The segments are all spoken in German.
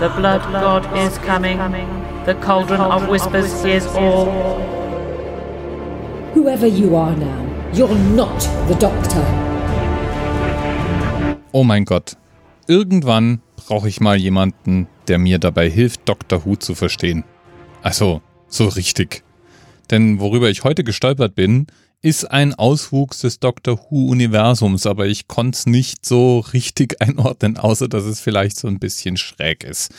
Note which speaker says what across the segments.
Speaker 1: The blood god is coming. The cauldron of whispers hears all.
Speaker 2: Whoever you are now, you're not the Doctor.
Speaker 3: Oh mein Gott. Irgendwann brauche ich mal jemanden, der mir dabei hilft, Dr. Who zu verstehen. Also, so richtig. Denn worüber ich heute gestolpert bin, ist ein Auswuchs des Doctor Who-Universums, aber ich konnte es nicht so richtig einordnen, außer dass es vielleicht so ein bisschen schräg ist.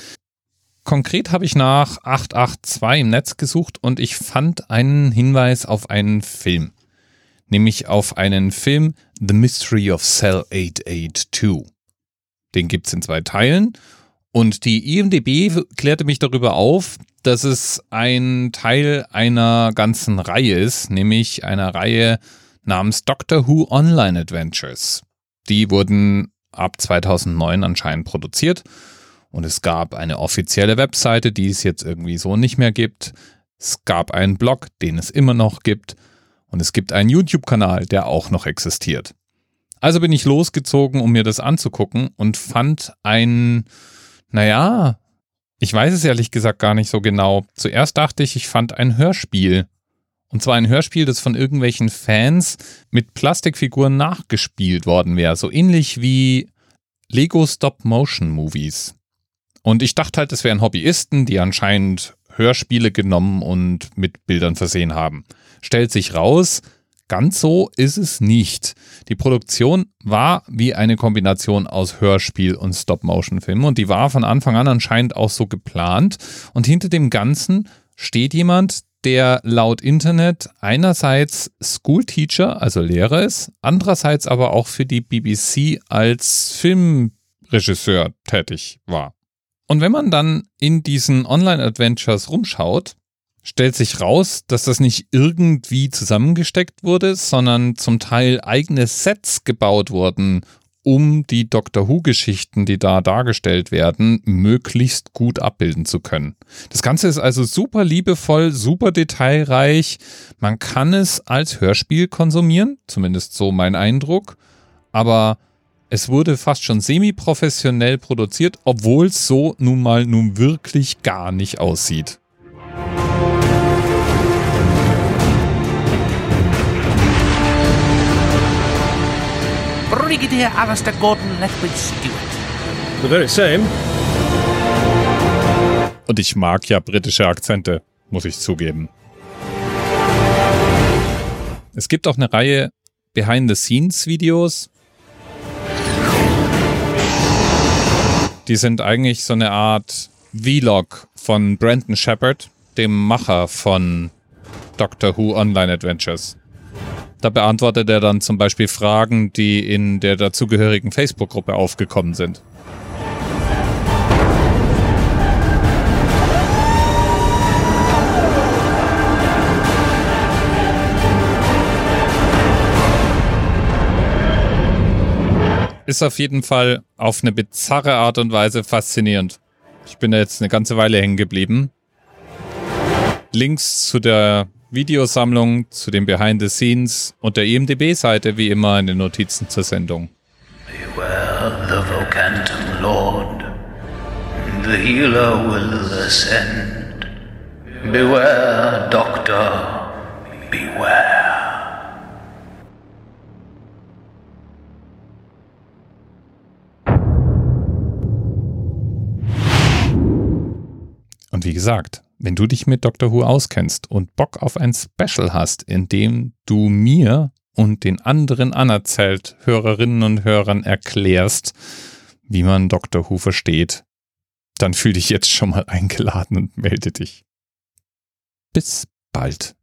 Speaker 3: Konkret habe ich nach 882 im Netz gesucht und ich fand einen Hinweis auf einen Film. Nämlich auf einen Film The Mystery of Cell 882. Den gibt es in zwei Teilen und die IMDB klärte mich darüber auf, dass es ein Teil einer ganzen Reihe ist, nämlich einer Reihe namens Doctor Who Online Adventures. Die wurden ab 2009 anscheinend produziert und es gab eine offizielle Webseite, die es jetzt irgendwie so nicht mehr gibt. Es gab einen Blog, den es immer noch gibt und es gibt einen YouTube-Kanal, der auch noch existiert. Also bin ich losgezogen, um mir das anzugucken und fand ein, naja, ich weiß es ehrlich gesagt gar nicht so genau. Zuerst dachte ich, ich fand ein Hörspiel. Und zwar ein Hörspiel, das von irgendwelchen Fans mit Plastikfiguren nachgespielt worden wäre. So ähnlich wie Lego Stop-Motion-Movies. Und ich dachte halt, es wären Hobbyisten, die anscheinend Hörspiele genommen und mit Bildern versehen haben. Stellt sich raus, Ganz so ist es nicht. Die Produktion war wie eine Kombination aus Hörspiel und Stop-Motion-Film und die war von Anfang an anscheinend auch so geplant. Und hinter dem Ganzen steht jemand, der laut Internet einerseits Schoolteacher, also Lehrer ist, andererseits aber auch für die BBC als Filmregisseur tätig war. Und wenn man dann in diesen Online-Adventures rumschaut, stellt sich raus, dass das nicht irgendwie zusammengesteckt wurde, sondern zum Teil eigene Sets gebaut wurden, um die Doctor Who-Geschichten, die da dargestellt werden, möglichst gut abbilden zu können. Das Ganze ist also super liebevoll, super detailreich. Man kann es als Hörspiel konsumieren, zumindest so mein Eindruck, aber es wurde fast schon semi-professionell produziert, obwohl es so nun mal nun wirklich gar nicht aussieht.
Speaker 4: Brigadier Alistair Gordon Lethbridge Stewart.
Speaker 5: The very same.
Speaker 3: Und ich mag ja britische Akzente, muss ich zugeben. Es gibt auch eine Reihe Behind-the-Scenes-Videos. Die sind eigentlich so eine Art Vlog von Brandon Shepard, dem Macher von Doctor Who Online Adventures. Da beantwortet er dann zum Beispiel Fragen, die in der dazugehörigen Facebook-Gruppe aufgekommen sind. Ist auf jeden Fall auf eine bizarre Art und Weise faszinierend. Ich bin da jetzt eine ganze Weile hängen geblieben. Links zu der Videosammlung zu den Behind the Scenes und der IMDB-Seite wie immer in den Notizen zur Sendung.
Speaker 6: Beware the Vocantum Lord. The healer will ascend. Beware, Doctor. Beware.
Speaker 3: Und wie gesagt, wenn du dich mit Doctor Who auskennst und Bock auf ein Special hast, in dem du mir und den anderen anerzählt Hörerinnen und Hörern erklärst, wie man Doctor Who versteht, dann fühl dich jetzt schon mal eingeladen und melde dich. Bis bald.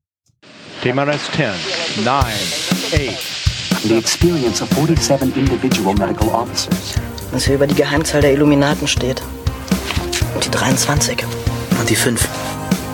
Speaker 7: TMRS 10, 9, 8.
Speaker 8: The experience of 47 individual medical officers.
Speaker 9: Was hier über die Geheimzahl der Illuminaten steht. Und die 23.
Speaker 10: Und die 5.